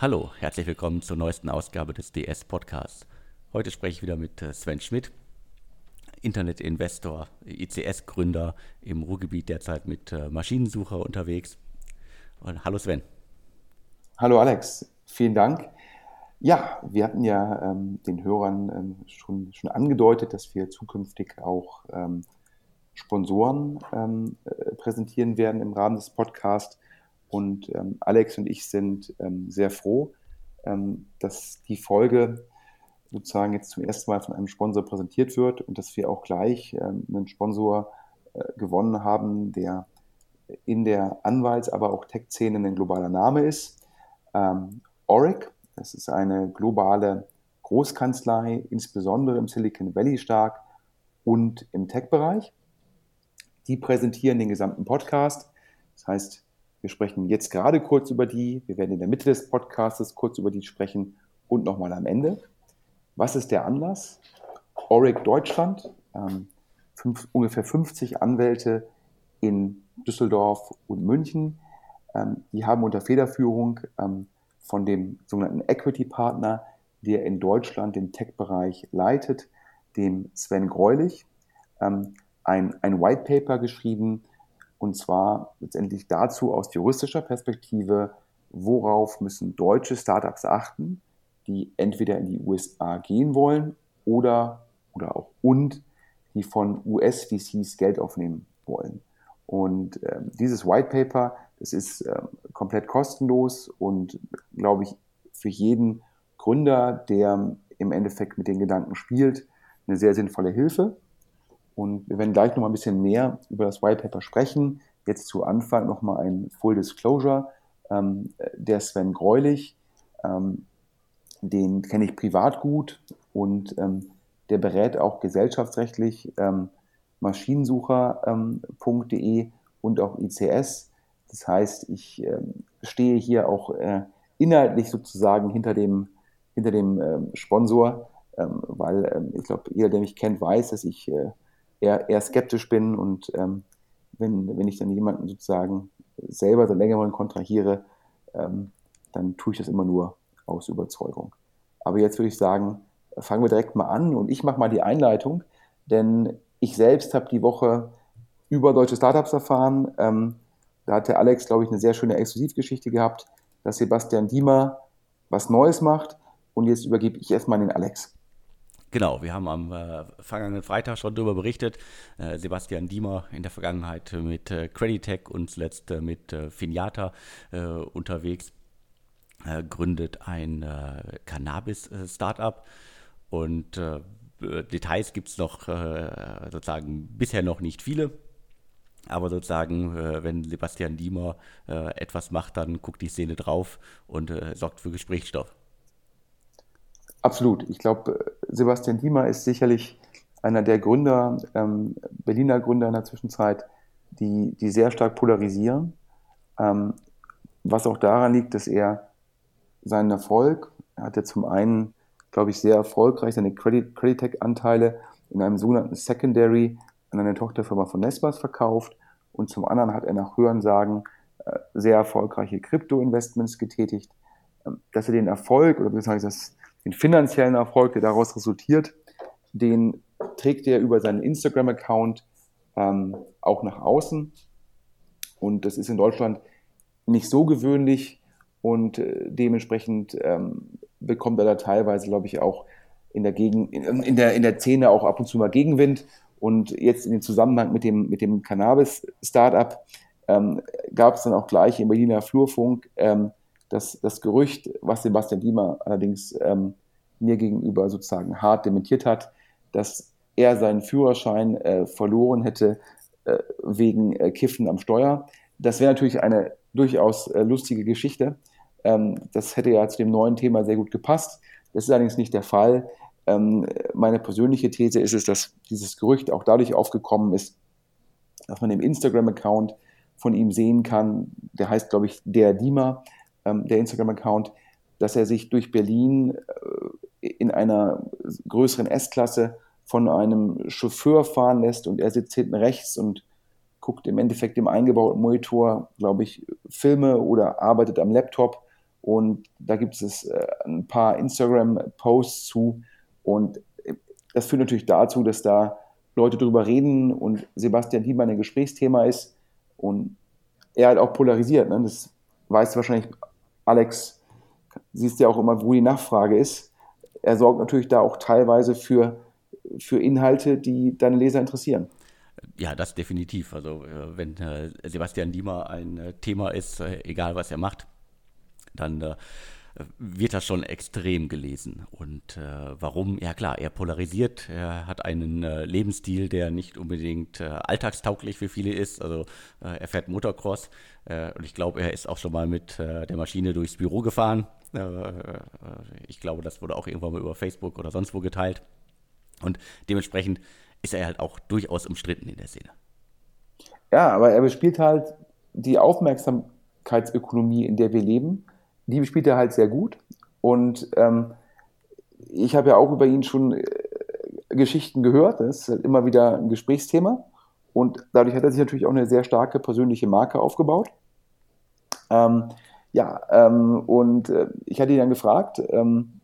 Hallo, herzlich willkommen zur neuesten Ausgabe des DS Podcasts. Heute spreche ich wieder mit äh, Sven Schmidt, Internetinvestor, ICS-Gründer im Ruhrgebiet derzeit mit äh, Maschinensucher unterwegs. Und hallo Sven. Hallo Alex, vielen Dank. Ja, wir hatten ja ähm, den Hörern ähm, schon, schon angedeutet, dass wir zukünftig auch ähm, Sponsoren ähm, äh, präsentieren werden im Rahmen des Podcasts. Und ähm, Alex und ich sind ähm, sehr froh, dass die Folge sozusagen jetzt zum ersten Mal von einem Sponsor präsentiert wird und dass wir auch gleich einen Sponsor äh, gewonnen haben, der in der Anwalts-, aber auch Tech-Szene ein globaler Name ist. Ähm, Oric das ist eine globale Großkanzlei, insbesondere im Silicon Valley stark und im Tech-Bereich. Die präsentieren den gesamten Podcast. Das heißt, wir sprechen jetzt gerade kurz über die. Wir werden in der Mitte des Podcasts kurz über die sprechen und nochmal am Ende. Was ist der Anlass? Oric Deutschland, ähm, fünf, ungefähr 50 Anwälte in Düsseldorf und München. Ähm, die haben unter Federführung ähm, von dem sogenannten Equity Partner, der in Deutschland den Tech-Bereich leitet, dem Sven Greulich, ähm, ein, ein White Paper geschrieben, und zwar letztendlich dazu aus juristischer Perspektive, worauf müssen deutsche Startups achten, die entweder in die USA gehen wollen oder, oder auch und die von US-VCs Geld aufnehmen wollen. Und äh, dieses White Paper das ist äh, komplett kostenlos und, glaube ich, für jeden Gründer, der im Endeffekt mit den Gedanken spielt, eine sehr sinnvolle Hilfe. Und wir werden gleich noch mal ein bisschen mehr über das White Paper sprechen. Jetzt zu Anfang noch mal ein Full Disclosure. Ähm, der Sven Greulich, ähm, den kenne ich privat gut und ähm, der berät auch gesellschaftsrechtlich ähm, maschinensucher.de ähm, und auch ICS das heißt, ich äh, stehe hier auch äh, inhaltlich sozusagen hinter dem, hinter dem ähm, Sponsor, ähm, weil ähm, ich glaube, jeder, der mich kennt, weiß, dass ich äh, eher, eher skeptisch bin und ähm, wenn, wenn ich dann jemanden sozusagen selber so länger kontrahiere, ähm, dann tue ich das immer nur aus Überzeugung. Aber jetzt würde ich sagen, fangen wir direkt mal an und ich mache mal die Einleitung, denn ich selbst habe die Woche über deutsche Startups erfahren. Ähm, da hat der Alex, glaube ich, eine sehr schöne Exklusivgeschichte gehabt, dass Sebastian Diemer was Neues macht. Und jetzt übergebe ich erstmal den Alex. Genau, wir haben am äh, vergangenen Freitag schon darüber berichtet. Äh, Sebastian Diemer in der Vergangenheit mit äh, Creditec und zuletzt äh, mit äh, Finiata äh, unterwegs, gründet ein Cannabis-Startup und Details gibt es noch sozusagen bisher noch nicht viele. Aber sozusagen, wenn Sebastian Diemer etwas macht, dann guckt die Szene drauf und sorgt für Gesprächsstoff. Absolut. Ich glaube, Sebastian Diemer ist sicherlich einer der Gründer, ähm, Berliner Gründer in der Zwischenzeit, die, die sehr stark polarisieren. Ähm, was auch daran liegt, dass er seinen Erfolg, er hat ja zum einen, glaube ich, sehr erfolgreich seine Credit, Creditec-Anteile in einem sogenannten Secondary an eine Tochterfirma von Nespas verkauft und zum anderen hat er nach Hörensagen äh, sehr erfolgreiche Krypto-Investments getätigt. Ähm, dass er den Erfolg oder beziehungsweise den finanziellen Erfolg, der daraus resultiert, den trägt er über seinen Instagram-Account ähm, auch nach außen. Und das ist in Deutschland nicht so gewöhnlich und äh, dementsprechend ähm, bekommt er da teilweise, glaube ich, auch in der, Gegen in, in, der, in der Szene auch ab und zu mal Gegenwind. Und jetzt in dem Zusammenhang mit dem, mit dem Cannabis-Startup ähm, gab es dann auch gleich im Berliner Flurfunk ähm, das, das Gerücht, was Sebastian Diemer allerdings ähm, mir gegenüber sozusagen hart dementiert hat, dass er seinen Führerschein äh, verloren hätte äh, wegen äh, Kiffen am Steuer. Das wäre natürlich eine durchaus äh, lustige Geschichte. Ähm, das hätte ja zu dem neuen Thema sehr gut gepasst. Das ist allerdings nicht der Fall. Ähm, meine persönliche These ist es, dass dieses Gerücht auch dadurch aufgekommen ist, dass man im Instagram-Account von ihm sehen kann, der heißt, glaube ich, der ähm, der Instagram-Account, dass er sich durch Berlin äh, in einer größeren S-Klasse von einem Chauffeur fahren lässt und er sitzt hinten rechts und guckt im Endeffekt im eingebauten Monitor, glaube ich, Filme oder arbeitet am Laptop Und da gibt es äh, ein paar Instagram-Posts zu. Und äh, das führt natürlich dazu, dass da Leute drüber reden und Sebastian Diemer ein Gesprächsthema ist und er halt auch polarisiert. Ne? Das weißt du wahrscheinlich, Alex, siehst ja auch immer, wo die Nachfrage ist. Er sorgt natürlich da auch teilweise für, für Inhalte, die deine Leser interessieren. Ja, das definitiv. Also äh, wenn Sebastian Diemer ein Thema ist, egal was er macht, dann wird das schon extrem gelesen. Und äh, warum? Ja klar, er polarisiert, er hat einen äh, Lebensstil, der nicht unbedingt äh, alltagstauglich für viele ist. Also äh, er fährt Motocross äh, und ich glaube, er ist auch schon mal mit äh, der Maschine durchs Büro gefahren. ich glaube, das wurde auch irgendwann mal über Facebook oder sonst wo geteilt. Und dementsprechend ist er halt auch durchaus umstritten in der Szene. Ja, aber er bespielt halt die Aufmerksamkeitsökonomie, in der wir leben die spielt er halt sehr gut. Und ähm, ich habe ja auch über ihn schon äh, Geschichten gehört. Das ist halt immer wieder ein Gesprächsthema. Und dadurch hat er sich natürlich auch eine sehr starke persönliche Marke aufgebaut. Ähm, ja, ähm, und äh, ich hatte ihn dann gefragt, ähm,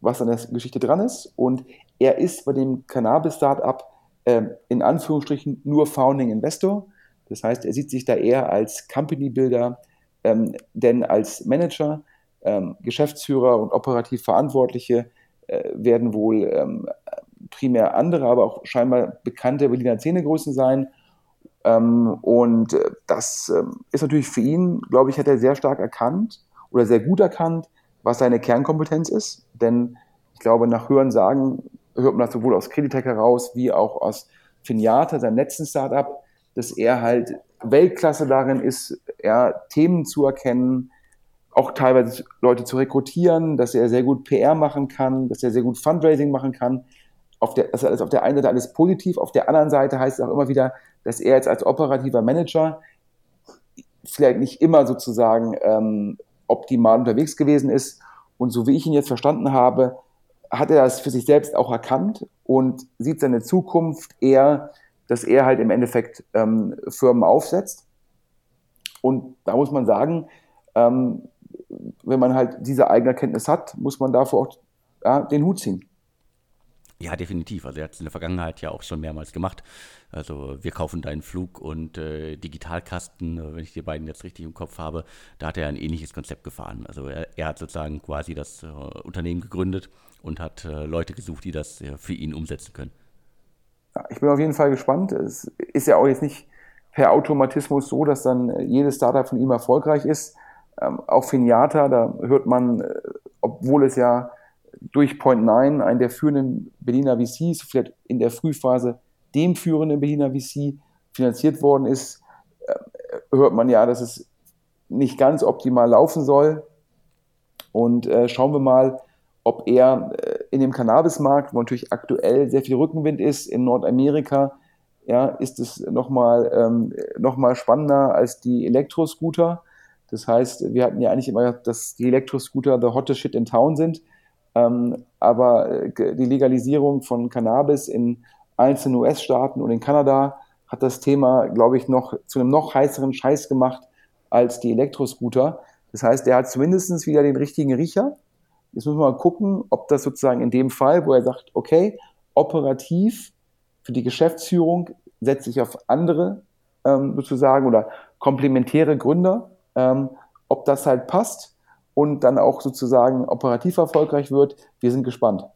was an der Geschichte dran ist. Und er ist bei dem Cannabis-Startup äh, in Anführungsstrichen nur Founding Investor. Das heißt, er sieht sich da eher als Company Builder, ähm, denn als Manager, ähm, Geschäftsführer und operativ Verantwortliche äh, werden wohl ähm, primär andere, aber auch scheinbar bekannte Berliner Szenegrößen sein. Ähm, und äh, das ähm, ist natürlich für ihn, glaube ich, hat er sehr stark erkannt oder sehr gut erkannt, was seine Kernkompetenz ist. Denn ich glaube, nach Hören sagen, hört man das sowohl aus Creditec heraus wie auch aus Finiata, seinem letzten Startup, dass er halt Weltklasse darin ist, ja, Themen zu erkennen, auch teilweise Leute zu rekrutieren, dass er sehr gut PR machen kann, dass er sehr gut Fundraising machen kann. Auf der, das ist auf der einen Seite alles positiv, auf der anderen Seite heißt es auch immer wieder, dass er jetzt als operativer Manager vielleicht nicht immer sozusagen ähm, optimal unterwegs gewesen ist. Und so wie ich ihn jetzt verstanden habe, hat er das für sich selbst auch erkannt und sieht seine Zukunft eher dass er halt im Endeffekt ähm, Firmen aufsetzt. Und da muss man sagen, ähm, wenn man halt diese eigene Erkenntnis hat, muss man dafür auch ja, den Hut ziehen. Ja, definitiv. Also er hat es in der Vergangenheit ja auch schon mehrmals gemacht. Also wir kaufen deinen Flug und äh, Digitalkasten, äh, wenn ich die beiden jetzt richtig im Kopf habe, da hat er ein ähnliches Konzept gefahren. Also er, er hat sozusagen quasi das äh, Unternehmen gegründet und hat äh, Leute gesucht, die das äh, für ihn umsetzen können ich bin auf jeden Fall gespannt. Es ist ja auch jetzt nicht per Automatismus so, dass dann äh, jedes Startup von ihm erfolgreich ist. Ähm, auch Finiata, da hört man, äh, obwohl es ja durch Point 9, einen der führenden Berliner VCs, vielleicht in der Frühphase dem führenden Berliner VC finanziert worden ist, äh, hört man ja, dass es nicht ganz optimal laufen soll. Und äh, schauen wir mal, ob er äh, in dem Cannabismarkt, wo natürlich aktuell sehr viel Rückenwind ist, in Nordamerika, ja, ist es nochmal ähm, noch spannender als die Elektroscooter. Das heißt, wir hatten ja eigentlich immer gesagt, dass die Elektroscooter the hottest shit in town sind. Ähm, aber äh, die Legalisierung von Cannabis in einzelnen US-Staaten und in Kanada hat das Thema, glaube ich, noch zu einem noch heißeren Scheiß gemacht als die Elektroscooter. Das heißt, er hat zumindest wieder den richtigen Riecher Jetzt müssen wir mal gucken, ob das sozusagen in dem Fall, wo er sagt, okay, operativ für die Geschäftsführung setze ich auf andere ähm, sozusagen oder komplementäre Gründer, ähm, ob das halt passt und dann auch sozusagen operativ erfolgreich wird. Wir sind gespannt.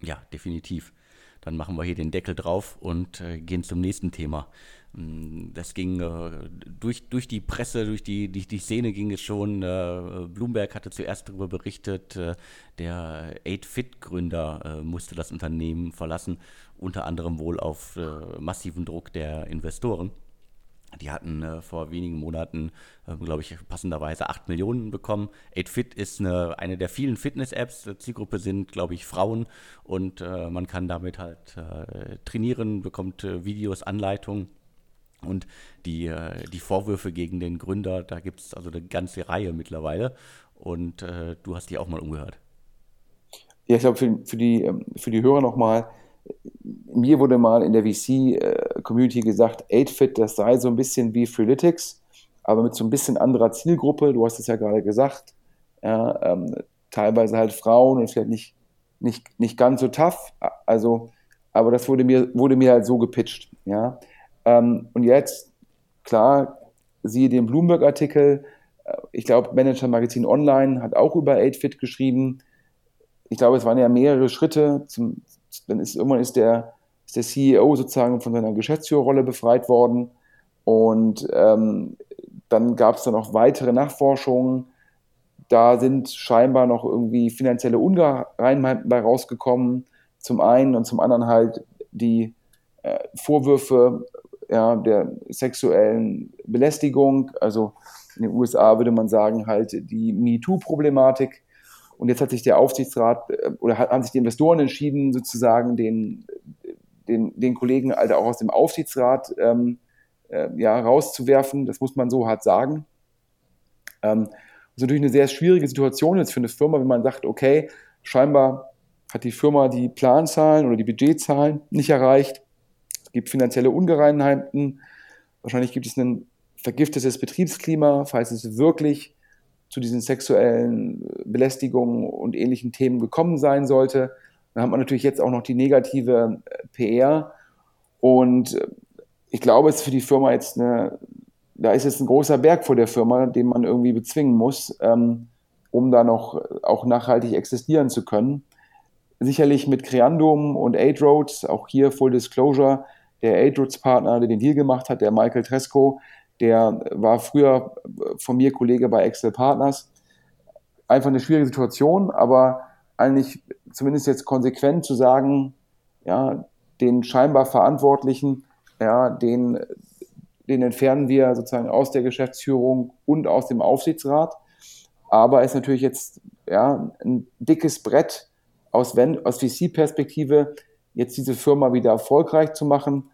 Ja, definitiv. Dann machen wir hier den Deckel drauf und äh, gehen zum nächsten Thema. Mm, das ging äh, durch, durch die Presse, durch die, die, die Szene ging es schon. Äh, Bloomberg hatte zuerst darüber berichtet, äh, der 8-Fit-Gründer äh, musste das Unternehmen verlassen, unter anderem wohl auf massiven Druck der Investoren. Die hatten vor wenigen Monaten, glaube ich, passenderweise 8 Millionen bekommen. 8Fit ist eine, eine der vielen Fitness-Apps. Zielgruppe sind, glaube ich, Frauen und man kann damit halt trainieren, bekommt Videos, Anleitungen. Und die, äh, die Vorwürfe gegen den Gründer, da gibt es also eine ganze Reihe mittlerweile. Und du hast die auch mal umgehört. Ja, ich glaube, für, für, die, ähm, für die Hörer nochmal, mir wurde mal in der VC-Community gesagt, 8Fit, das sei so ein bisschen wie Freeletics, aber mit so ein bisschen anderer Zielgruppe. Du hast es ja gerade gesagt. ja, ähm, teilweise halt Frauen und vielleicht nicht, nicht, nicht ganz so tough. Also, aber das wurde mir, wurde mir halt so gepitcht. Ja. Ähm, und jetzt, klar, siehe den Bloomberg-Artikel, äh, ich glaube, Manager Magazin Online hat auch über 8fit geschrieben. Ich glaube, es waren ja mehrere Schritte. Zum, dann ist irgendwann ist der, ist der CEO sozusagen von seiner Geschäftsführerrolle befreit worden. Und ähm, dann gab es dann auch weitere Nachforschungen. Da sind scheinbar noch irgendwie finanzielle Ungereinheiten bei rausgekommen. Zum einen und zum anderen halt die äh, Vorwürfe ja, der sexuellen Belästigung. Also in den USA würde man sagen, halt die MeToo-Problematik. Und jetzt hat sich der Aufsichtsrat äh, oder haben sich die Investoren entschieden, sozusagen den, den, den Kollegen halt auch aus dem Aufsichtsrat ähm, äh, ja, rauszuwerfen. Das muss man so hart sagen. Ähm, das ist natürlich eine sehr schwierige Situation jetzt für eine Firma, wenn man sagt, okay, scheinbar hat die Firma die Planzahlen oder die Budgetzahlen nicht erreicht. Gibt finanzielle Ungereinheiten. Wahrscheinlich gibt es ein vergiftetes Betriebsklima, falls es wirklich zu diesen sexuellen Belästigungen und ähnlichen Themen gekommen sein sollte. Dann hat man natürlich jetzt auch noch die negative äh, PR. Und äh, ich glaube, es ist für die Firma jetzt eine, da ist jetzt ein großer Berg vor der Firma, den man irgendwie bezwingen muss, ähm, um da noch auch nachhaltig existieren zu können. Sicherlich mit Creandum und Aid Roads, auch hier Full Disclosure, der Aid Roads Partner, der den Deal gemacht hat, der Michael Tresco, der war früher von mir Kollege bei Excel Partners. Einfach eine schwierige Situation, aber eigentlich zumindest jetzt konsequent zu sagen, ja, den scheinbar Verantwortlichen ja, den, den entfernen wir sozusagen aus der Geschäftsführung und aus dem Aufsichtsrat. Aber es ist natürlich jetzt ja, ein dickes Brett aus, aus VC-Perspektive, jetzt diese Firma wieder erfolgreich zu machen.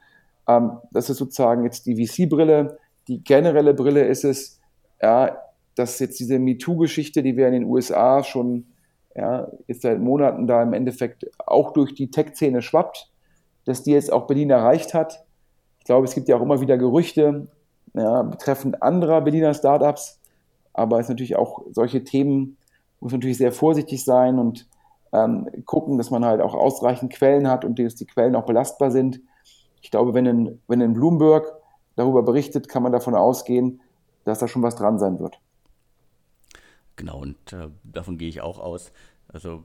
Ähm, das ist sozusagen jetzt die VC-Brille. Die generelle Brille ist es, ja, dass jetzt diese MeToo-Geschichte, die wir in den USA schon ja, jetzt seit Monaten da im Endeffekt auch durch die Tech-Szene schwappt, dass die jetzt auch Berlin erreicht hat. Ich glaube, es gibt ja auch immer wieder Gerüchte ja, betreffend anderer Berliner Startups, aber es ist natürlich auch solche Themen, muss natürlich sehr vorsichtig sein und ähm, gucken, dass man halt auch ausreichend Quellen hat und dass die Quellen auch belastbar sind. Ich glaube, wenn in, wenn in Bloomberg darüber berichtet, kann man davon ausgehen, dass da schon was dran sein wird. Genau, und äh, davon gehe ich auch aus. Also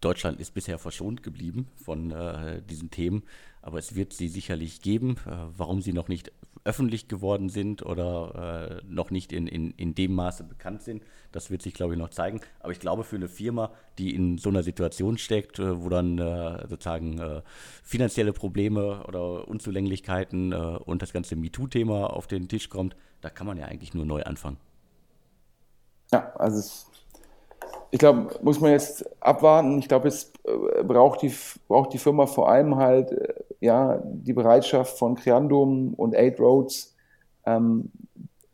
Deutschland ist bisher verschont geblieben von äh, diesen Themen, aber es wird sie sicherlich geben. Äh, warum sie noch nicht öffentlich geworden sind oder äh, noch nicht in, in, in dem Maße bekannt sind, das wird sich, glaube ich, noch zeigen. Aber ich glaube, für eine Firma, die in so einer Situation steckt, äh, wo dann äh, sozusagen äh, finanzielle Probleme oder Unzulänglichkeiten und das ganze MeToo-Thema auf den Tisch kommt, da kann man ja eigentlich nur neu anfangen. Ja, also es ich glaube, muss man jetzt abwarten. Ich glaube, es äh, braucht die, braucht die Firma vor allem halt äh, ja, die Bereitschaft von Creandum und Eight Roads, ähm,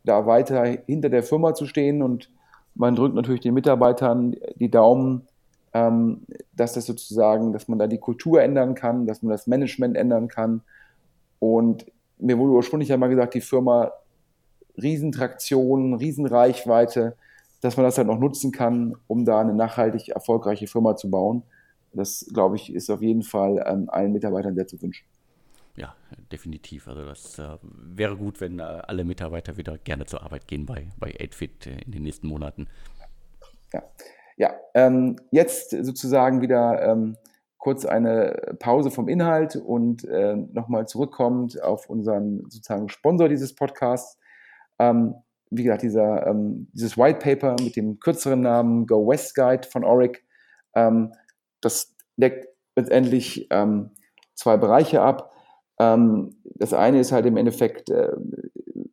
da weiter hinter der Firma zu stehen. Und man drückt natürlich den Mitarbeitern die Daumen, ähm, dass das sozusagen, dass man da die Kultur ändern kann, dass man das Management ändern kann. Und mir wurde ursprünglich ja mal gesagt, die Firma Riesentraktion, Riesenreichweite dass man das halt noch nutzen kann, um da eine nachhaltig erfolgreiche Firma zu bauen. Das, glaube ich, ist auf jeden Fall ähm, allen Mitarbeitern sehr zu wünschen. Ja, definitiv. Also das äh, wäre gut, wenn äh, alle Mitarbeiter wieder gerne zur Arbeit gehen bei, bei 8fit äh, in den nächsten Monaten. Ja, ja ähm, jetzt sozusagen wieder ähm, kurz eine Pause vom Inhalt und äh, nochmal zurückkommend auf unseren sozusagen Sponsor dieses Podcasts. Ähm, wie gesagt, dieser, ähm, dieses White Paper mit dem kürzeren Namen Go West Guide von Oric, ähm, das deckt letztendlich ähm, zwei Bereiche ab. Ähm, das eine ist halt im Endeffekt, äh,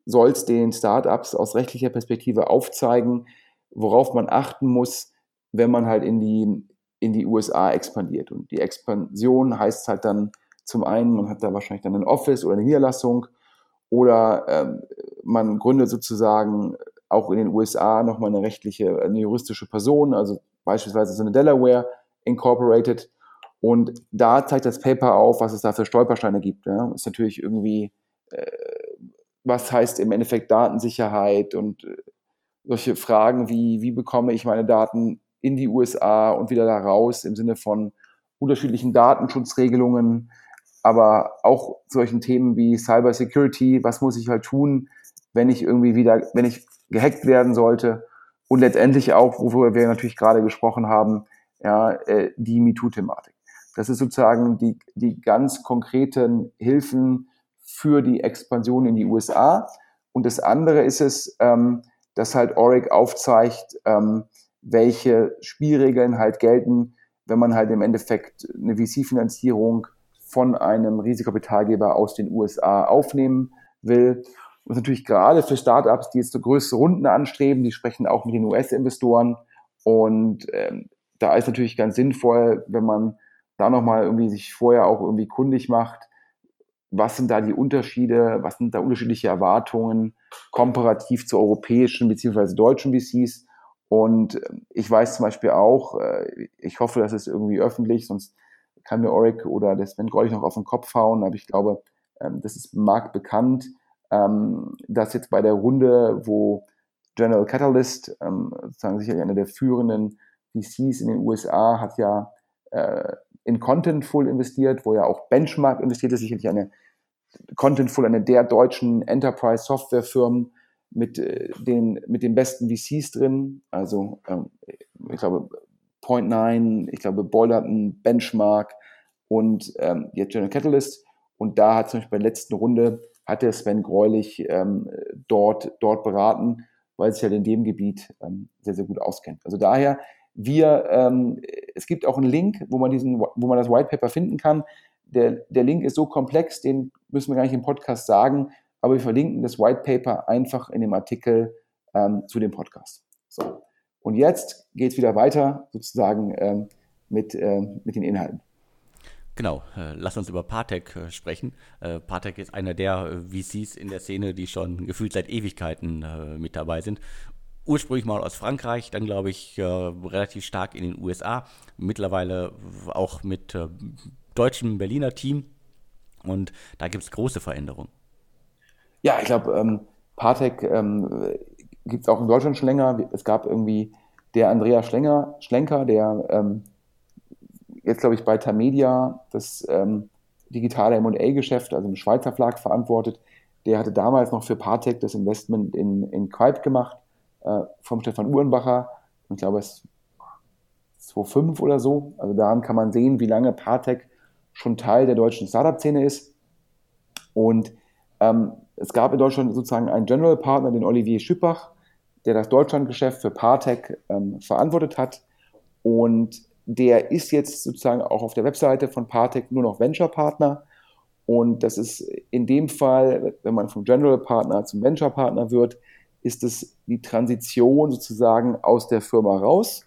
soll es den Startups aus rechtlicher Perspektive aufzeigen, worauf man achten muss, wenn man halt in die, in die USA expandiert. Und die Expansion heißt halt dann zum einen, man hat da wahrscheinlich dann ein Office oder eine Niederlassung oder ähm, man gründet sozusagen auch in den USA nochmal eine rechtliche, eine juristische Person, also beispielsweise so eine Delaware Incorporated. Und da zeigt das Paper auf, was es da für Stolpersteine gibt. Ja. Ist natürlich irgendwie, äh, was heißt im Endeffekt Datensicherheit und äh, solche Fragen wie, wie bekomme ich meine Daten in die USA und wieder da raus im Sinne von unterschiedlichen Datenschutzregelungen, aber auch solchen Themen wie Cyber Security, was muss ich halt tun, wenn ich irgendwie wieder, wenn ich gehackt werden sollte und letztendlich auch, worüber wir natürlich gerade gesprochen haben, ja, äh, die MeToo-Thematik. Das ist sozusagen die, die ganz konkreten Hilfen für die Expansion in die USA. Und das andere ist es, ähm, dass halt Oric aufzeigt, ähm, welche Spielregeln halt gelten, wenn man halt im Endeffekt eine VC-Finanzierung von einem Risikokapitalgeber aus den USA aufnehmen will. Und natürlich gerade für Startups, die jetzt so größere Runden anstreben, die sprechen auch mit den US-Investoren. Und ähm, da ist natürlich ganz sinnvoll, wenn man da nochmal irgendwie sich vorher auch irgendwie kundig macht, was sind da die Unterschiede, was sind da unterschiedliche Erwartungen komparativ zu europäischen bzw. deutschen VCs. Und ähm, ich weiß zum Beispiel auch, äh, ich hoffe, das ist irgendwie öffentlich, sonst kann mir Oric oder der Sven Greulich noch auf den Kopf hauen, aber ich glaube, ähm, das ist marktbekannt, ähm, dass jetzt bei der Runde, wo General Catalyst, sozusagen sicherlich einer der führenden VCs in den USA, hat ja äh, in Contentful investiert, wo ja auch Benchmark investiert ist, sicherlich eine Contentful, eine der deutschen Enterprise-Software-Firmen mit, äh, den, mit den besten VCs drin. Also ähm, ich glaube Point9, ich glaube Boilerton, Benchmark und ähm, jetzt General Catalyst. Und da hat zum Beispiel bei der letzten Runde hat der Sven Greulich ähm, dort, dort beraten, weil sich ja halt in dem Gebiet ähm, sehr, sehr gut auskennt. Also daher wir, ähm, es gibt auch einen Link, wo man diesen, wo man das White Paper finden kann. Der, der Link ist so komplex, den müssen wir gar nicht im Podcast sagen, aber wir verlinken das White Paper einfach in dem Artikel ähm, zu dem Podcast. So. Und jetzt geht es wieder weiter, sozusagen ähm, mit, äh, mit den Inhalten. Genau, äh, lass uns über Partec äh, sprechen. Äh, Partec ist einer der VCs in der Szene, die schon gefühlt seit Ewigkeiten mit dabei sind ursprünglich mal aus Frankreich, dann glaube ich relativ stark in den USA, mittlerweile auch mit deutschem Berliner Team und da gibt es große Veränderungen. Ja, ich glaube, ähm, Partec ähm, gibt es auch in Deutschland schon länger. Es gab irgendwie der Andrea Schlenger, Schlenker, der ähm, jetzt, glaube ich, bei Tamedia das ähm, digitale M&A-Geschäft, also im Schweizer Verlag verantwortet. Der hatte damals noch für Partec das Investment in, in Quipe gemacht äh, vom Stefan Uhrenbacher. Ich glaube, es ist 2005 oder so. Also daran kann man sehen, wie lange Partec schon Teil der deutschen Startup-Szene ist. Und ähm, es gab in Deutschland sozusagen einen General Partner, den Olivier Schüppach, der das Deutschlandgeschäft für Partec ähm, verantwortet hat. Und der ist jetzt sozusagen auch auf der Webseite von Partec nur noch Venture Partner. Und das ist in dem Fall, wenn man vom General Partner zum Venture Partner wird, ist es die Transition sozusagen aus der Firma raus.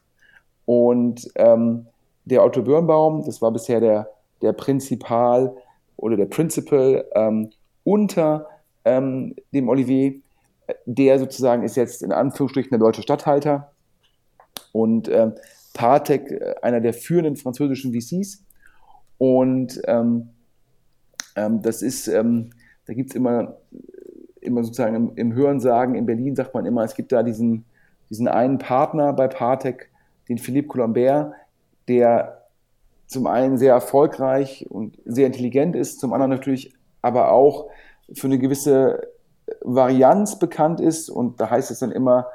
Und ähm, der Otto Birnbaum, das war bisher der, der Prinzipal oder der Principal ähm, unter ähm, dem Olivier, der sozusagen ist jetzt in Anführungsstrichen der deutsche Stadthalter und ähm, Partec, äh, einer der führenden französischen VCs. Und ähm, ähm, das ist, ähm, da gibt es immer immer sozusagen im, im Hörensagen in Berlin sagt man immer, es gibt da diesen, diesen einen Partner bei Partec, den Philippe Colombert, der zum einen sehr erfolgreich und sehr intelligent ist, zum anderen natürlich aber auch für eine gewisse Varianz bekannt ist. Und da heißt es dann immer,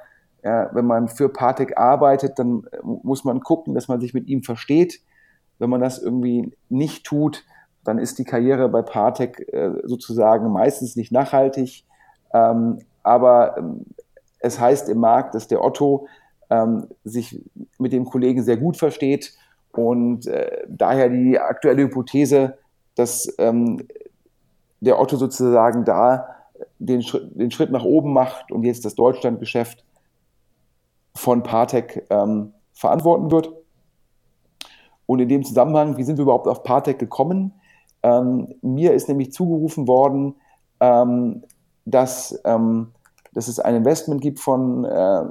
ja, wenn man für Partec arbeitet, dann muss man gucken, dass man sich mit ihm versteht. Wenn man das irgendwie nicht tut, dann ist die Karriere bei Partec äh, sozusagen meistens nicht nachhaltig. Ähm, aber ähm, es heißt im Markt, dass der Otto ähm, sich mit dem Kollegen sehr gut versteht und äh, daher die aktuelle Hypothese, dass ähm, der Otto sozusagen da den, Schritt, den Schritt nach oben macht und jetzt das Deutschlandgeschäft von Partec ähm, verantworten wird. Und in dem Zusammenhang, wie sind wir überhaupt auf Partec gekommen? Ähm, mir ist nämlich zugerufen worden, ähm, dass, ähm, dass es ein Investment gibt von, äh,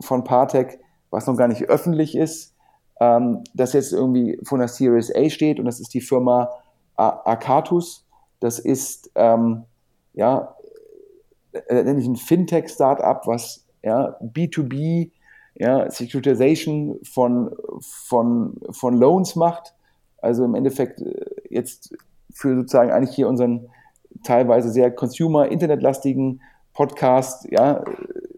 von Partec, was noch gar nicht öffentlich ist, ähm, das jetzt irgendwie von der Series A steht und das ist die Firma Arcatus. Das ist ähm, ja letztendlich ein Fintech-Startup, was ja, B2B, ja, Securitization von, von, von Loans macht. Also im Endeffekt äh, jetzt für sozusagen eigentlich hier unseren teilweise sehr consumer-internetlastigen Podcast, ja,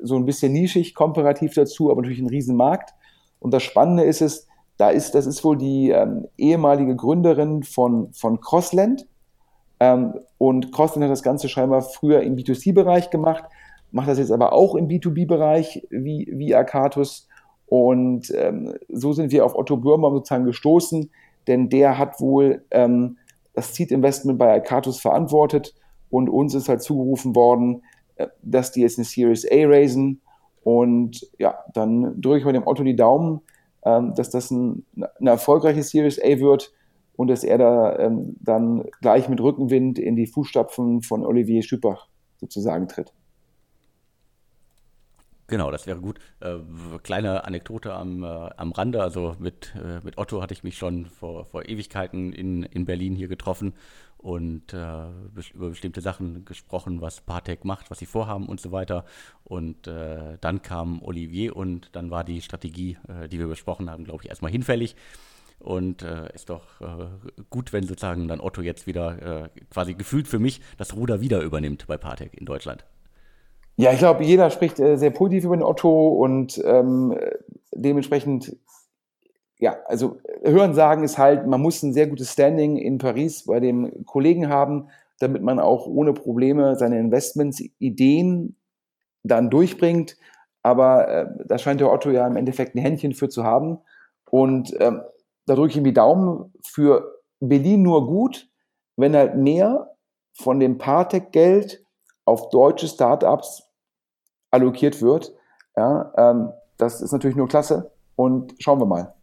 so ein bisschen nischig, komparativ dazu, aber natürlich ein Riesenmarkt. Und das Spannende ist es, da ist, das ist wohl die ähm, ehemalige Gründerin von, von Crossland. Ähm, und Crossland hat das Ganze scheinbar früher im B2C-Bereich gemacht, macht das jetzt aber auch im B2B-Bereich wie, wie Arcatus. Und ähm, so sind wir auf Otto Bürmer sozusagen gestoßen, denn der hat wohl ähm, das Seed-Investment bei Arcatus verantwortet und uns ist halt zugerufen worden, äh, dass die jetzt eine Series A raisen. Und ja, dann drücke ich mal dem Otto die Daumen, ähm, dass das ein, eine erfolgreiche Series A wird und dass er da ähm, dann gleich mit Rückenwind in die Fußstapfen von Olivier Schüppach sozusagen tritt. Genau, das wäre gut. Äh, kleine Anekdote am, äh, am Rande. Also mit, äh, mit Otto hatte ich mich schon vor, vor Ewigkeiten in, in Berlin hier getroffen und äh, über bestimmte Sachen gesprochen, was Partec macht, was sie vorhaben und so weiter. Und äh, dann kam Olivier und dann war die Strategie, äh, die wir besprochen haben, glaube ich, erstmal hinfällig. Und ist doch gut, wenn sozusagen dann Otto jetzt wieder quasi gefühlt für mich das Ruder wieder übernimmt bei Partec in Deutschland. Ja, ich glaube, jeder spricht äh, sehr positiv über den Otto und ähm, dementsprechend, ja, also Hören sagen ist halt, man muss ein sehr gutes Standing in Paris bei dem Kollegen haben, damit man auch ohne Probleme seine Investments, Ideen dann durchbringt. Aber äh, da scheint der Otto ja im Endeffekt ein Händchen für zu haben. Und ähm, da drücke ich ihm die Daumen für Berlin nur gut, wenn halt mehr von dem Partec-Geld auf deutsche Startups allokiert wird. Ja, ähm, das ist natürlich nur klasse und schauen wir mal.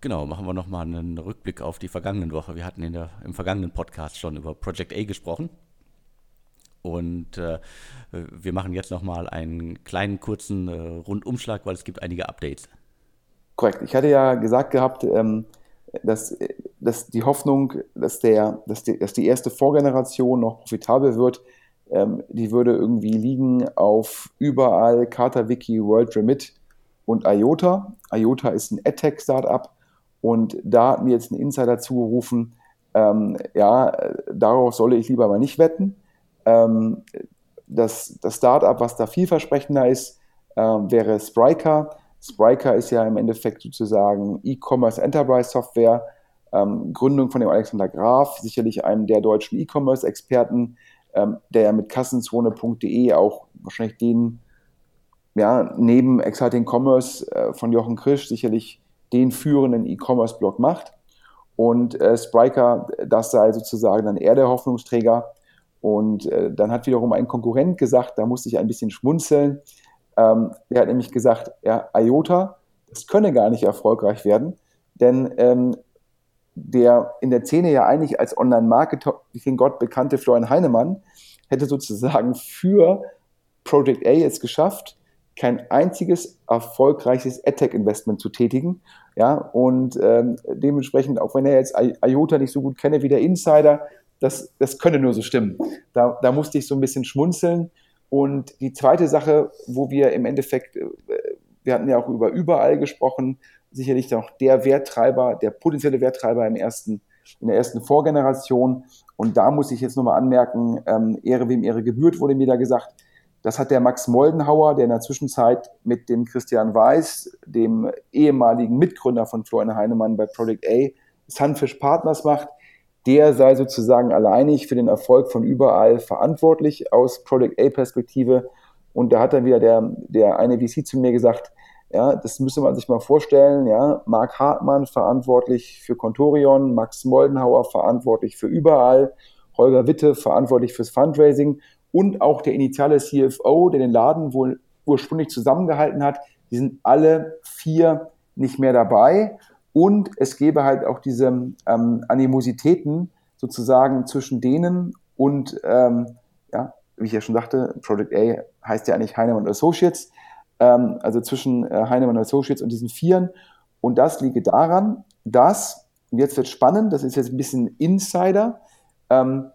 Genau, machen wir nochmal einen Rückblick auf die vergangenen Woche. Wir hatten in der, im vergangenen Podcast schon über Project A gesprochen. Und äh, wir machen jetzt nochmal einen kleinen, kurzen äh, Rundumschlag, weil es gibt einige Updates. Korrekt. Ich hatte ja gesagt gehabt, ähm, dass, dass die Hoffnung, dass, der, dass, die, dass die erste Vorgeneration noch profitabel wird, ähm, die würde irgendwie liegen auf überall KataWiki, WorldRemit und IOTA. IOTA ist ein AdTech-Startup und da hat mir jetzt ein Insider zugerufen, ähm, ja, darauf solle ich lieber mal nicht wetten. Ähm, das, das Startup, was da vielversprechender ist, ähm, wäre Spryker. Spryker ist ja im Endeffekt sozusagen E-Commerce Enterprise Software, ähm, Gründung von dem Alexander Graf, sicherlich einem der deutschen E-Commerce-Experten, ähm, der ja mit kassenzone.de auch wahrscheinlich den, ja, neben Exciting Commerce äh, von Jochen Krisch sicherlich den führenden E-Commerce-Blog macht. Und äh, Spriker, das sei sozusagen dann eher der Hoffnungsträger. Und äh, dann hat wiederum ein Konkurrent gesagt, da musste ich ein bisschen schmunzeln. Ähm, der hat nämlich gesagt, ja, IOTA, das könne gar nicht erfolgreich werden, denn ähm, der in der Szene ja eigentlich als Online-Marketing-Gott bekannte Florian Heinemann hätte sozusagen für Project A jetzt geschafft, kein einziges erfolgreiches AdTech-Investment zu tätigen. Ja, und ähm, dementsprechend, auch wenn er jetzt IOTA nicht so gut kenne wie der Insider, das, das könne nur so stimmen. Da, da musste ich so ein bisschen schmunzeln. Und die zweite Sache, wo wir im Endeffekt, äh, wir hatten ja auch über überall gesprochen, sicherlich noch der Werttreiber, der potenzielle Werttreiber im ersten, in der ersten Vorgeneration. Und da muss ich jetzt nochmal anmerken, ähm, Ehre wem Ehre gebührt, wurde mir da gesagt. Das hat der Max Moldenhauer, der in der Zwischenzeit mit dem Christian Weiß, dem ehemaligen Mitgründer von Florian Heinemann bei Project A, Sunfish Partners macht. Der sei sozusagen alleinig für den Erfolg von überall verantwortlich aus Project A-Perspektive. Und da hat dann wieder der, der eine VC zu mir gesagt, ja, das müsste man sich mal vorstellen. Ja, Marc Hartmann verantwortlich für Contorion, Max Moldenhauer verantwortlich für überall, Holger Witte verantwortlich fürs Fundraising und auch der initiale CFO, der den Laden wohl ursprünglich zusammengehalten hat. Die sind alle vier nicht mehr dabei. Und es gäbe halt auch diese ähm, Animositäten sozusagen zwischen denen und, ähm, ja, wie ich ja schon sagte, Project A heißt ja eigentlich Heinemann Associates ähm, also zwischen äh, Heinemann Associates und diesen Vieren. Und das liege daran, dass, und jetzt wird spannend, das ist jetzt ein bisschen Insider, ähm,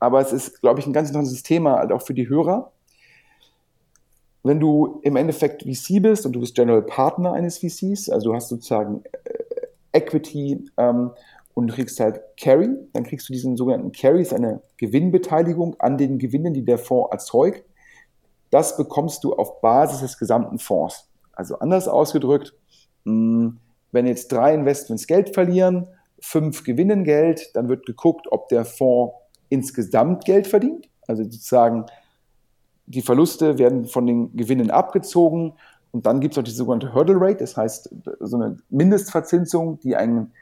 aber es ist, glaube ich, ein ganz interessantes Thema, halt auch für die Hörer. wenn du im Endeffekt VC bist und du bist General Partner eines VCs, also du hast sozusagen äh, Equity ähm, und du kriegst halt Carry, dann kriegst du diesen sogenannten Carry, ist eine Gewinnbeteiligung an den Gewinnen, die der Fonds erzeugt. Das bekommst du auf Basis des gesamten Fonds. Also anders ausgedrückt, mh, wenn jetzt drei Investments Geld verlieren, fünf gewinnen Geld, dann wird geguckt, ob der Fonds insgesamt Geld verdient. Also sozusagen die Verluste werden von den Gewinnen abgezogen und dann gibt es noch die sogenannte Hurdle Rate, das heißt so eine Mindestverzinsung, die ein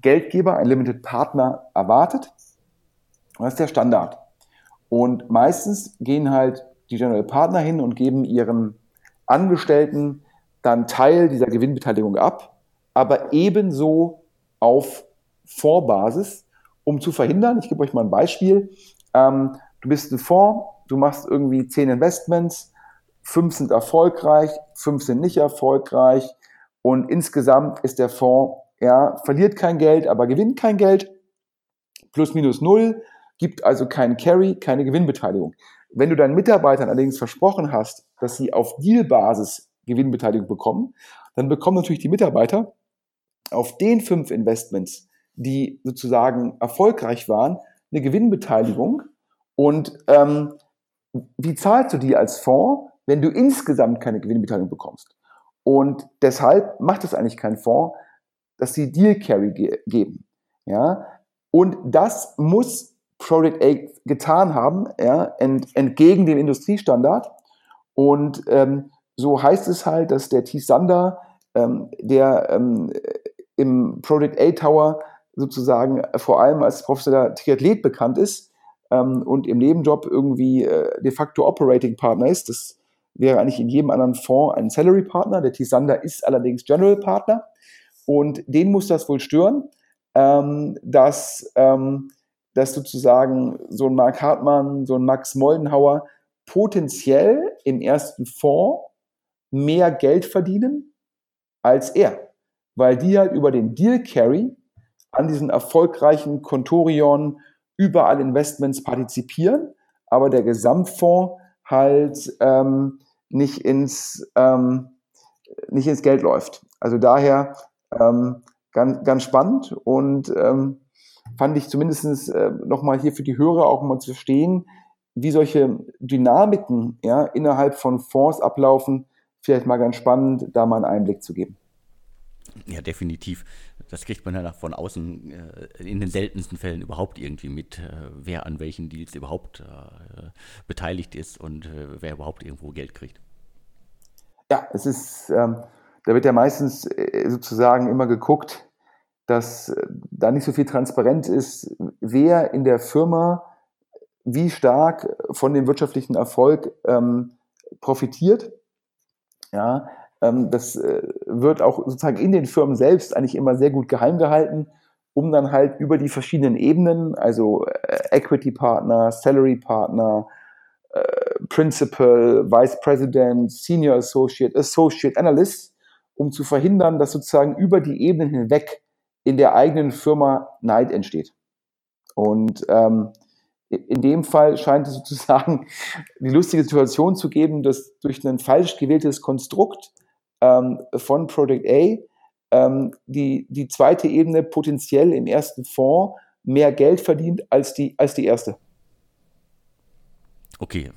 Geldgeber, ein Limited Partner erwartet. das ist der Standard. Und meistens gehen halt die General Partner hin und geben ihren Angestellten dann Teil dieser Gewinnbeteiligung ab, aber ebenso auf Vorbasis, um zu verhindern, ich gebe euch mal ein Beispiel, ähm, du bist ein Fonds, du machst irgendwie zehn Investments, fünf sind erfolgreich, fünf sind nicht erfolgreich und insgesamt ist der Fonds, ja, verliert kein Geld, aber gewinnt kein Geld, plus minus null, gibt also keinen Carry, keine Gewinnbeteiligung. Wenn du deinen Mitarbeitern allerdings versprochen hast, dass sie auf Dealbasis Gewinnbeteiligung bekommen, dann bekommen natürlich die Mitarbeiter auf den fünf Investments, die sozusagen erfolgreich waren, eine Gewinnbeteiligung. Und ähm, wie zahlst du die als Fonds, wenn du insgesamt keine Gewinnbeteiligung bekommst? Und deshalb macht es eigentlich kein Fonds, dass sie Deal Carry ge geben. Ja? Und das muss Project A getan haben, ja, ent, entgegen dem Industriestandard. Und ähm, so heißt es halt, dass der T. Sander, ähm, der ähm, im Project A Tower sozusagen vor allem als professioneller Triathlet bekannt ist ähm, und im Nebenjob irgendwie äh, de facto Operating Partner ist. Das wäre eigentlich in jedem anderen Fonds ein Salary Partner. Der T. Sander ist allerdings General Partner und den muss das wohl stören, ähm, dass, ähm, dass sozusagen so ein Mark Hartmann, so ein Max Moldenhauer potenziell im ersten Fonds mehr Geld verdienen als er, weil die halt über den Deal Carry an diesen erfolgreichen Contorion überall Investments partizipieren, aber der Gesamtfonds halt ähm, nicht, ins, ähm, nicht ins Geld läuft. Also daher ähm, ganz, ganz spannend und ähm, fand ich zumindest äh, nochmal hier für die Hörer auch mal zu verstehen, wie solche Dynamiken ja, innerhalb von Fonds ablaufen, vielleicht mal ganz spannend, da mal einen Einblick zu geben. Ja, definitiv. Das kriegt man ja von außen äh, in den seltensten Fällen überhaupt irgendwie mit, äh, wer an welchen Deals überhaupt äh, beteiligt ist und äh, wer überhaupt irgendwo Geld kriegt. Ja, es ist, ähm, da wird ja meistens äh, sozusagen immer geguckt, dass äh, da nicht so viel transparent ist, wer in der Firma wie stark von dem wirtschaftlichen Erfolg ähm, profitiert. Ja, das äh, wird auch sozusagen in den Firmen selbst eigentlich immer sehr gut geheim gehalten, um dann halt über die verschiedenen Ebenen, also äh, Equity Partner, Salary Partner, äh, Principal, Vice President, Senior Associate, Associate Analyst, um zu verhindern, dass sozusagen über die Ebenen hinweg in der eigenen Firma Neid entsteht. Und ähm, in dem Fall scheint es sozusagen die lustige Situation zu geben, dass durch ein falsch gewähltes Konstrukt ähm, von Project A ähm, die, die zweite Ebene potenziell im ersten Fonds mehr Geld verdient als die, als die erste. Okay,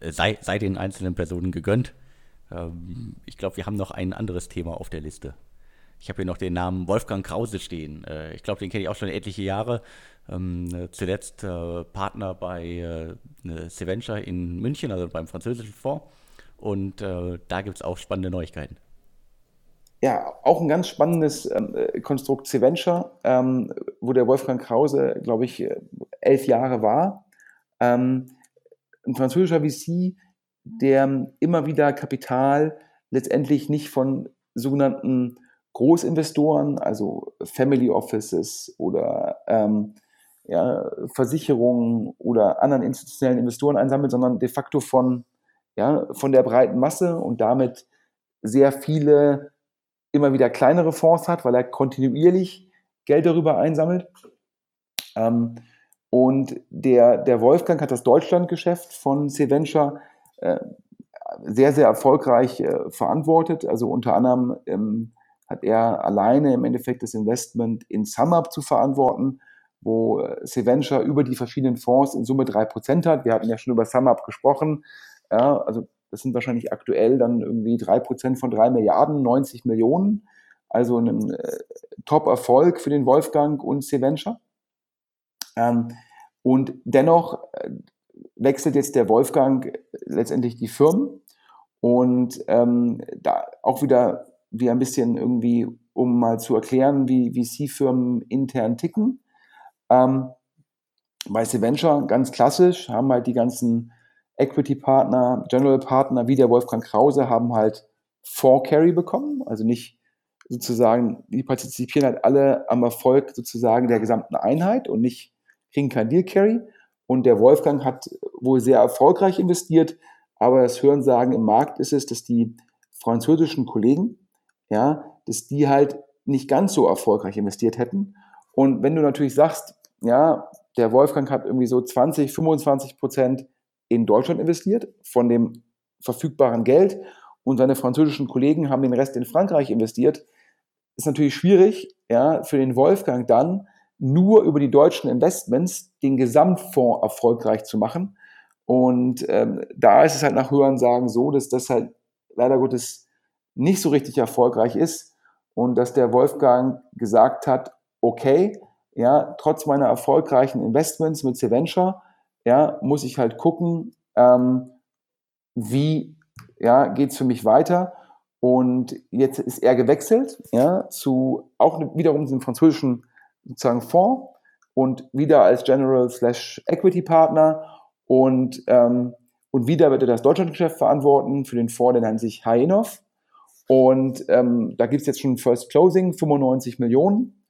äh, sei, sei den einzelnen Personen gegönnt. Ähm, ich glaube, wir haben noch ein anderes Thema auf der Liste. Ich habe hier noch den Namen Wolfgang Krause stehen. Äh, ich glaube, den kenne ich auch schon etliche Jahre. Ähm, zuletzt äh, Partner bei äh, Seventure in München, also beim französischen Fonds. Und äh, da gibt es auch spannende Neuigkeiten. Ja, auch ein ganz spannendes ähm, Konstrukt C-Venture, ähm, wo der Wolfgang Krause, glaube ich, äh, elf Jahre war. Ähm, ein französischer VC, der immer wieder Kapital letztendlich nicht von sogenannten Großinvestoren, also Family Offices oder ähm, ja, Versicherungen oder anderen institutionellen Investoren einsammelt, sondern de facto von ja, von der breiten Masse und damit sehr viele immer wieder kleinere Fonds hat, weil er kontinuierlich Geld darüber einsammelt. Ähm, und der, der Wolfgang hat das Deutschlandgeschäft von C-Venture äh, sehr, sehr erfolgreich äh, verantwortet. Also unter anderem ähm, hat er alleine im Endeffekt das Investment in SumUp zu verantworten, wo äh, Seventure über die verschiedenen Fonds in Summe drei Prozent hat. Wir hatten ja schon über SumUp gesprochen. Ja, also das sind wahrscheinlich aktuell dann irgendwie drei Prozent von drei Milliarden, 90 Millionen. Also ein äh, Top-Erfolg für den Wolfgang und Seventure. Ähm, und dennoch äh, wechselt jetzt der Wolfgang letztendlich die Firmen und ähm, da auch wieder wie ein bisschen irgendwie, um mal zu erklären, wie VC-Firmen intern ticken. Ähm, bei Venture ganz klassisch haben halt die ganzen Equity-Partner, General-Partner wie der Wolfgang Krause haben halt 4 Carry bekommen, also nicht sozusagen, die partizipieren halt alle am Erfolg sozusagen der gesamten Einheit und nicht kriegen kein Deal Carry. Und der Wolfgang hat wohl sehr erfolgreich investiert, aber das Hörensagen im Markt ist es, dass die französischen Kollegen, ja, dass die halt nicht ganz so erfolgreich investiert hätten. Und wenn du natürlich sagst, ja, der Wolfgang hat irgendwie so 20, 25 Prozent in Deutschland investiert von dem verfügbaren Geld und seine französischen Kollegen haben den Rest in Frankreich investiert, ist natürlich schwierig, ja, für den Wolfgang dann nur über die deutschen Investments den Gesamtfonds erfolgreich zu machen. Und ähm, da ist es halt nach Hörensagen so, dass das halt leider Gottes nicht so richtig erfolgreich ist und dass der Wolfgang gesagt hat, okay, ja, trotz meiner erfolgreichen Investments mit Seventure, ja, muss ich halt gucken, ähm, wie ja, geht es für mich weiter. Und jetzt ist er gewechselt ja, zu auch wiederum dem französischen sozusagen Fonds und wieder als General slash Equity Partner und, ähm, und wieder wird er das Deutschlandgeschäft verantworten für den Fonds, der nennt sich Hainov. Und ähm, da gibt es jetzt schon First Closing, 95 Millionen.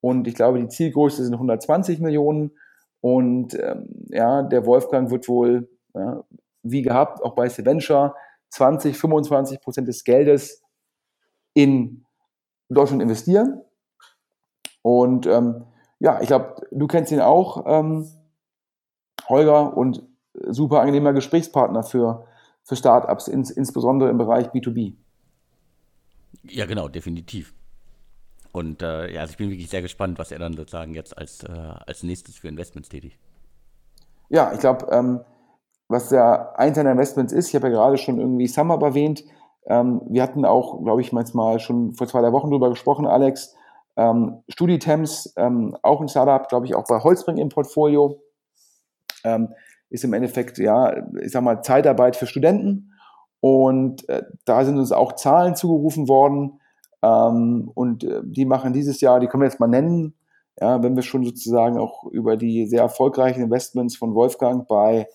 Und ich glaube, die Zielgröße sind 120 Millionen. Und ähm, ja, der Wolfgang wird wohl, ja, wie gehabt, auch bei Seventure, 20, 25 Prozent des Geldes in Deutschland investieren. Und ähm, ja, ich glaube, du kennst ihn auch, ähm, Holger, und super angenehmer Gesprächspartner für, für Startups, ins, insbesondere im Bereich B2B. Ja, genau, definitiv. Und äh, ja, also ich bin wirklich sehr gespannt, was er dann sozusagen jetzt als, äh, als nächstes für Investments tätigt. Ja, ich glaube, ähm, was der eins seiner Investments ist, ich habe ja gerade schon irgendwie SumUp erwähnt. Ähm, wir hatten auch, glaube ich, manchmal schon vor zwei, drei Wochen drüber gesprochen, Alex. Ähm, StudiTems, ähm, auch ein Startup, glaube ich, auch bei Holzbring im Portfolio. Ähm, ist im Endeffekt, ja, ich sag mal, Zeitarbeit für Studenten. Und äh, da sind uns auch Zahlen zugerufen worden. Ähm, und äh, die machen dieses Jahr, die können wir jetzt mal nennen, ja, wenn wir schon sozusagen auch über die sehr erfolgreichen Investments von Wolfgang bei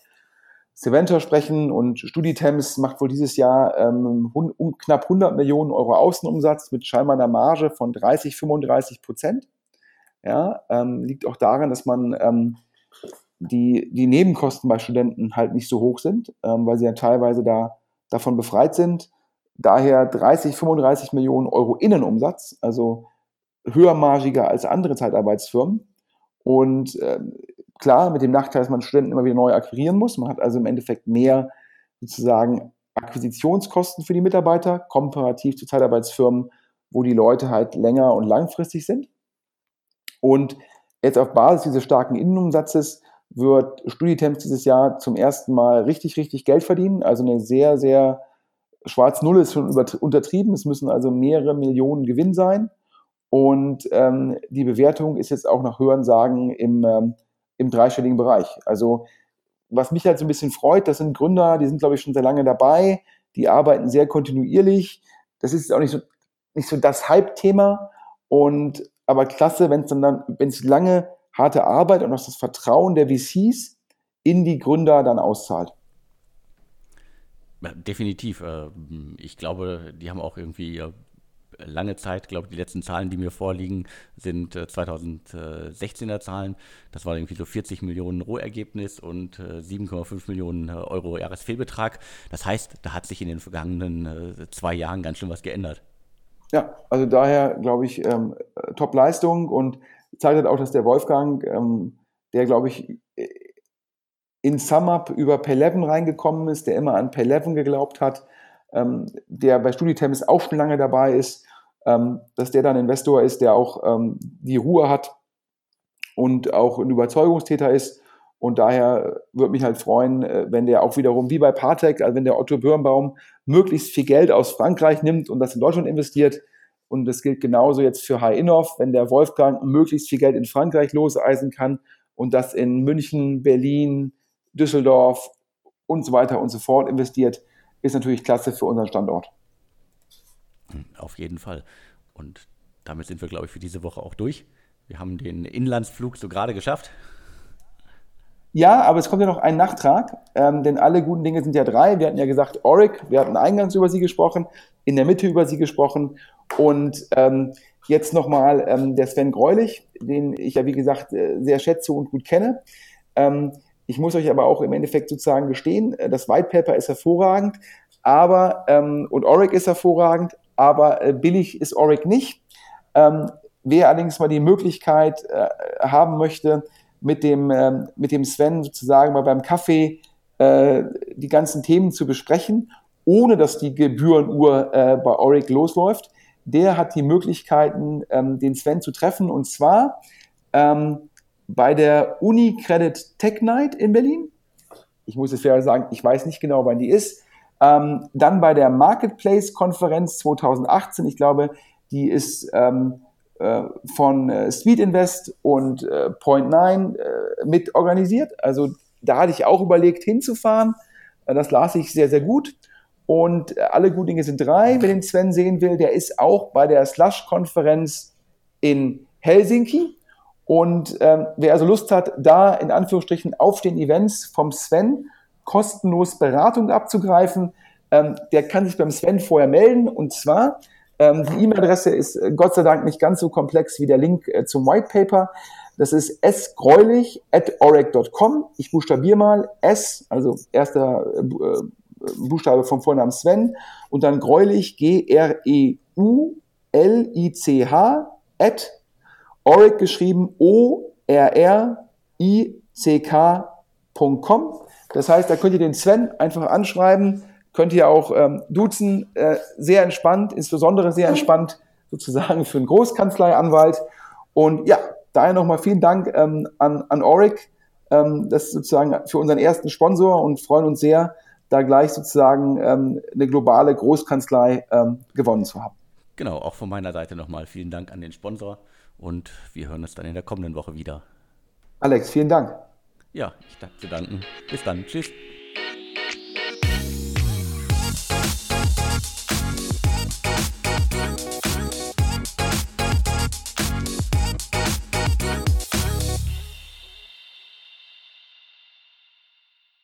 Seventa sprechen und StudiTems macht wohl dieses Jahr ähm, um, knapp 100 Millionen Euro Außenumsatz mit scheinbar einer Marge von 30, 35 Prozent. Ja, ähm, liegt auch daran, dass man ähm, die, die Nebenkosten bei Studenten halt nicht so hoch sind, ähm, weil sie ja teilweise da davon befreit sind. Daher 30, 35 Millionen Euro Innenumsatz, also höhermargiger als andere Zeitarbeitsfirmen. Und ähm, klar, mit dem Nachteil, dass man Studenten immer wieder neu akquirieren muss. Man hat also im Endeffekt mehr sozusagen Akquisitionskosten für die Mitarbeiter, komparativ zu Zeitarbeitsfirmen, wo die Leute halt länger und langfristig sind. Und jetzt auf Basis dieses starken Innenumsatzes wird StudiTemps dieses Jahr zum ersten Mal richtig, richtig Geld verdienen. Also eine sehr, sehr schwarz Null ist schon untertrieben. Es müssen also mehrere Millionen Gewinn sein. Und ähm, die Bewertung ist jetzt auch nach Hörensagen im, ähm, im dreistelligen Bereich. Also was mich halt so ein bisschen freut, das sind Gründer, die sind, glaube ich, schon sehr lange dabei, die arbeiten sehr kontinuierlich. Das ist auch nicht so, nicht so das Hype-Thema. Und aber klasse, wenn es dann, wenn es lange harte Arbeit und auch das Vertrauen der VCs in die Gründer dann auszahlt. Definitiv. Äh, ich glaube, die haben auch irgendwie lange Zeit, glaube ich, die letzten Zahlen, die mir vorliegen, sind 2016er Zahlen. Das war irgendwie so 40 Millionen Rohergebnis und 7,5 Millionen Euro Jahresfehlbetrag. Das heißt, da hat sich in den vergangenen zwei Jahren ganz schön was geändert. Ja, also daher glaube ich, ähm, Top-Leistung und zeigt halt auch, dass der Wolfgang, ähm, der glaube ich in SumUp über Pay11 reingekommen ist, der immer an Pay11 geglaubt hat, ähm, der bei StudiTems auch schon lange dabei ist, ähm, dass der dann Investor ist, der auch ähm, die Ruhe hat und auch ein Überzeugungstäter ist. Und daher würde mich halt freuen, äh, wenn der auch wiederum, wie bei Partec, also wenn der Otto Birnbaum möglichst viel Geld aus Frankreich nimmt und das in Deutschland investiert. Und das gilt genauso jetzt für High Innoff, wenn der Wolfgang möglichst viel Geld in Frankreich loseisen kann und das in München, Berlin, Düsseldorf und so weiter und so fort investiert, ist natürlich klasse für unseren Standort. Auf jeden Fall. Und damit sind wir, glaube ich, für diese Woche auch durch. Wir haben den Inlandsflug so gerade geschafft. Ja, aber es kommt ja noch ein Nachtrag, ähm, denn alle guten Dinge sind ja drei. Wir hatten ja gesagt, Oric, wir hatten eingangs über sie gesprochen, in der Mitte über sie gesprochen und ähm, jetzt nochmal ähm, der Sven Greulich, den ich ja wie gesagt äh, sehr schätze und gut kenne. Ähm, ich muss euch aber auch im Endeffekt sozusagen gestehen, äh, das White Paper ist hervorragend, aber ähm, und Oric ist hervorragend, aber äh, billig ist Oric nicht. Ähm, wer allerdings mal die Möglichkeit äh, haben möchte, mit dem, ähm, mit dem Sven sozusagen mal beim Kaffee äh, die ganzen Themen zu besprechen, ohne dass die Gebührenuhr äh, bei Oric losläuft. Der hat die Möglichkeiten, ähm, den Sven zu treffen und zwar ähm, bei der Uni Credit Tech Night in Berlin. Ich muss jetzt fair sagen, ich weiß nicht genau, wann die ist. Ähm, dann bei der Marketplace-Konferenz 2018. Ich glaube, die ist ähm, äh, von äh, Speed Invest und äh, Point9 äh, mit organisiert. Also da hatte ich auch überlegt, hinzufahren. Äh, das las ich sehr, sehr gut. Und äh, alle guten Dinge sind drei. Wer den Sven sehen will, der ist auch bei der Slush-Konferenz in Helsinki. Und ähm, wer also Lust hat, da in Anführungsstrichen auf den Events vom Sven kostenlos Beratung abzugreifen, ähm, der kann sich beim Sven vorher melden. Und zwar ähm, die E-Mail-Adresse ist äh, Gott sei Dank nicht ganz so komplex wie der Link äh, zum White Paper. Das ist sgreulich at orec.com. Ich buchstabiere mal S, also erster äh, äh, Buchstabe vom Vornamen Sven und dann greulich, G-R-E-U-L-I-C-H at orec geschrieben O-R-R-I-C-K.com. Das heißt, da könnt ihr den Sven einfach anschreiben könnt ihr auch ähm, duzen. Äh, sehr entspannt, insbesondere sehr entspannt sozusagen für einen Großkanzleianwalt. Und ja, daher nochmal vielen Dank ähm, an, an Oric. Ähm, das ist sozusagen für unseren ersten Sponsor und freuen uns sehr, da gleich sozusagen ähm, eine globale Großkanzlei ähm, gewonnen zu haben. Genau, auch von meiner Seite nochmal vielen Dank an den Sponsor und wir hören uns dann in der kommenden Woche wieder. Alex, vielen Dank. Ja, ich danke zu danken. Bis dann. Tschüss.